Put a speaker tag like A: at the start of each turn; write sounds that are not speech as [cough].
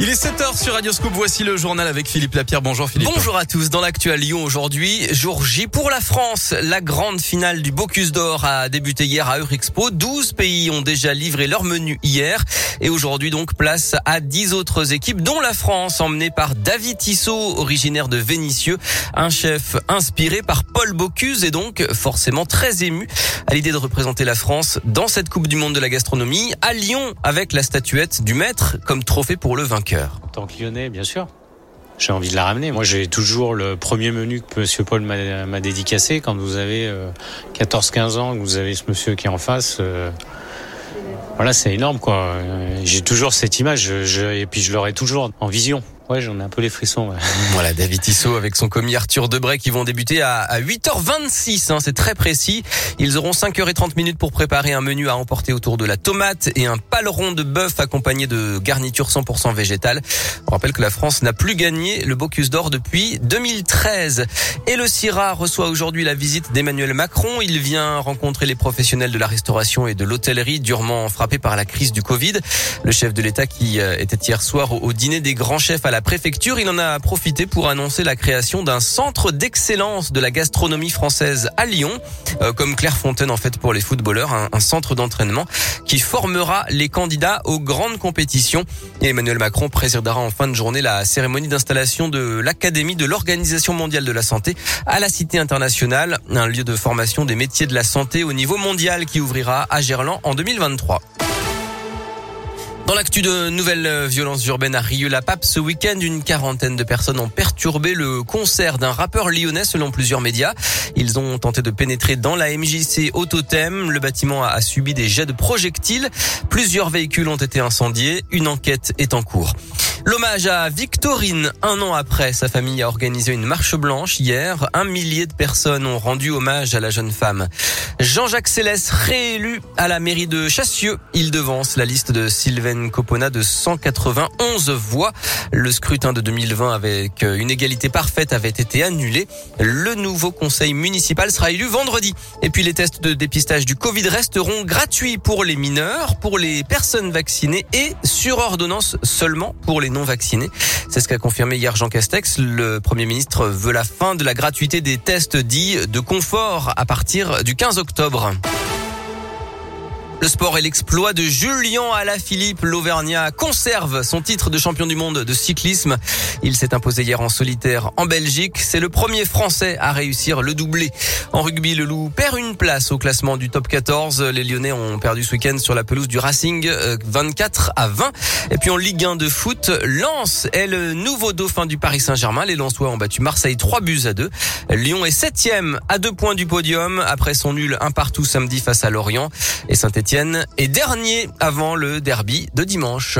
A: Il est 7h sur Radio Scoop. Voici le journal avec Philippe Lapierre. Bonjour Philippe.
B: Bonjour à tous. Dans l'actu à Lyon aujourd'hui, jour J pour la France. La grande finale du Bocuse d'Or a débuté hier à Eurexpo. 12 pays ont déjà livré leur menu hier. Et aujourd'hui donc place à 10 autres équipes, dont la France, emmenée par David Tissot, originaire de Vénissieux. Un chef inspiré par Paul Bocuse et donc forcément très ému à l'idée de représenter la France dans cette Coupe du Monde de la gastronomie à Lyon avec la statuette du maître comme trophée pour le vainqueur.
C: En tant que lyonnais, bien sûr. J'ai envie de la ramener. Moi, j'ai toujours le premier menu que Monsieur Paul m'a dédicacé. Quand vous avez 14-15 euh, ans, que vous avez ce monsieur qui est en face, euh, voilà, c'est énorme, quoi. J'ai toujours cette image, et puis je l'aurai toujours en vision. Ouais, j'en ai un peu les frissons. [laughs]
B: Voilà, David Tissot avec son commis Arthur Debray qui vont débuter à, 8h26. Hein, c'est très précis. Ils auront 5h30 minutes pour préparer un menu à emporter autour de la tomate et un paleron de bœuf accompagné de garniture 100% végétale. On rappelle que la France n'a plus gagné le Bocuse d'Or depuis 2013. Et le CIRA reçoit aujourd'hui la visite d'Emmanuel Macron. Il vient rencontrer les professionnels de la restauration et de l'hôtellerie durement frappés par la crise du Covid. Le chef de l'État qui euh, était hier soir au dîner des grands chefs à la la préfecture, il en a profité pour annoncer la création d'un centre d'excellence de la gastronomie française à Lyon, euh, comme Clairefontaine en fait pour les footballeurs, un, centre d'entraînement qui formera les candidats aux grandes compétitions. Et Emmanuel Macron présidera en fin de journée la cérémonie d'installation de l'Académie de l'Organisation mondiale de la santé à la Cité internationale, un lieu de formation des métiers de la santé au niveau mondial qui ouvrira à Gerland en 2023. Dans l'actu de nouvelles violences urbaines à Rieux-la-Pape, ce week-end, une quarantaine de personnes ont perturbé le concert d'un rappeur lyonnais selon plusieurs médias. Ils ont tenté de pénétrer dans la MJC Autotem. Le bâtiment a subi des jets de projectiles. Plusieurs véhicules ont été incendiés. Une enquête est en cours. L'hommage à Victorine, un an après, sa famille a organisé une marche blanche hier. Un millier de personnes ont rendu hommage à la jeune femme. Jean-Jacques Céleste, réélu à la mairie de Chassieux. Il devance la liste de Sylvain Copona de 191 voix. Le scrutin de 2020 avec une égalité parfaite avait été annulé. Le nouveau conseil municipal sera élu vendredi. Et puis les tests de dépistage du Covid resteront gratuits pour les mineurs, pour les personnes vaccinées et sur ordonnance seulement pour les non vaccinés. C'est ce qu'a confirmé hier Jean Castex. Le Premier ministre veut la fin de la gratuité des tests dits de confort à partir du 15 octobre. Le sport et l'exploit de Julien Alaphilippe. L'Auvergnat conserve son titre de champion du monde de cyclisme. Il s'est imposé hier en solitaire en Belgique. C'est le premier Français à réussir le doublé. En rugby, le Loup perd une place au classement du top 14. Les Lyonnais ont perdu ce week-end sur la pelouse du Racing 24 euh, à 20. Et puis en Ligue 1 de foot, Lens est le nouveau dauphin du Paris Saint-Germain. Les Lensois ont battu Marseille 3 buts à 2. Lyon est septième à deux points du podium après son nul un partout samedi face à Lorient. Est dernier avant le derby de dimanche.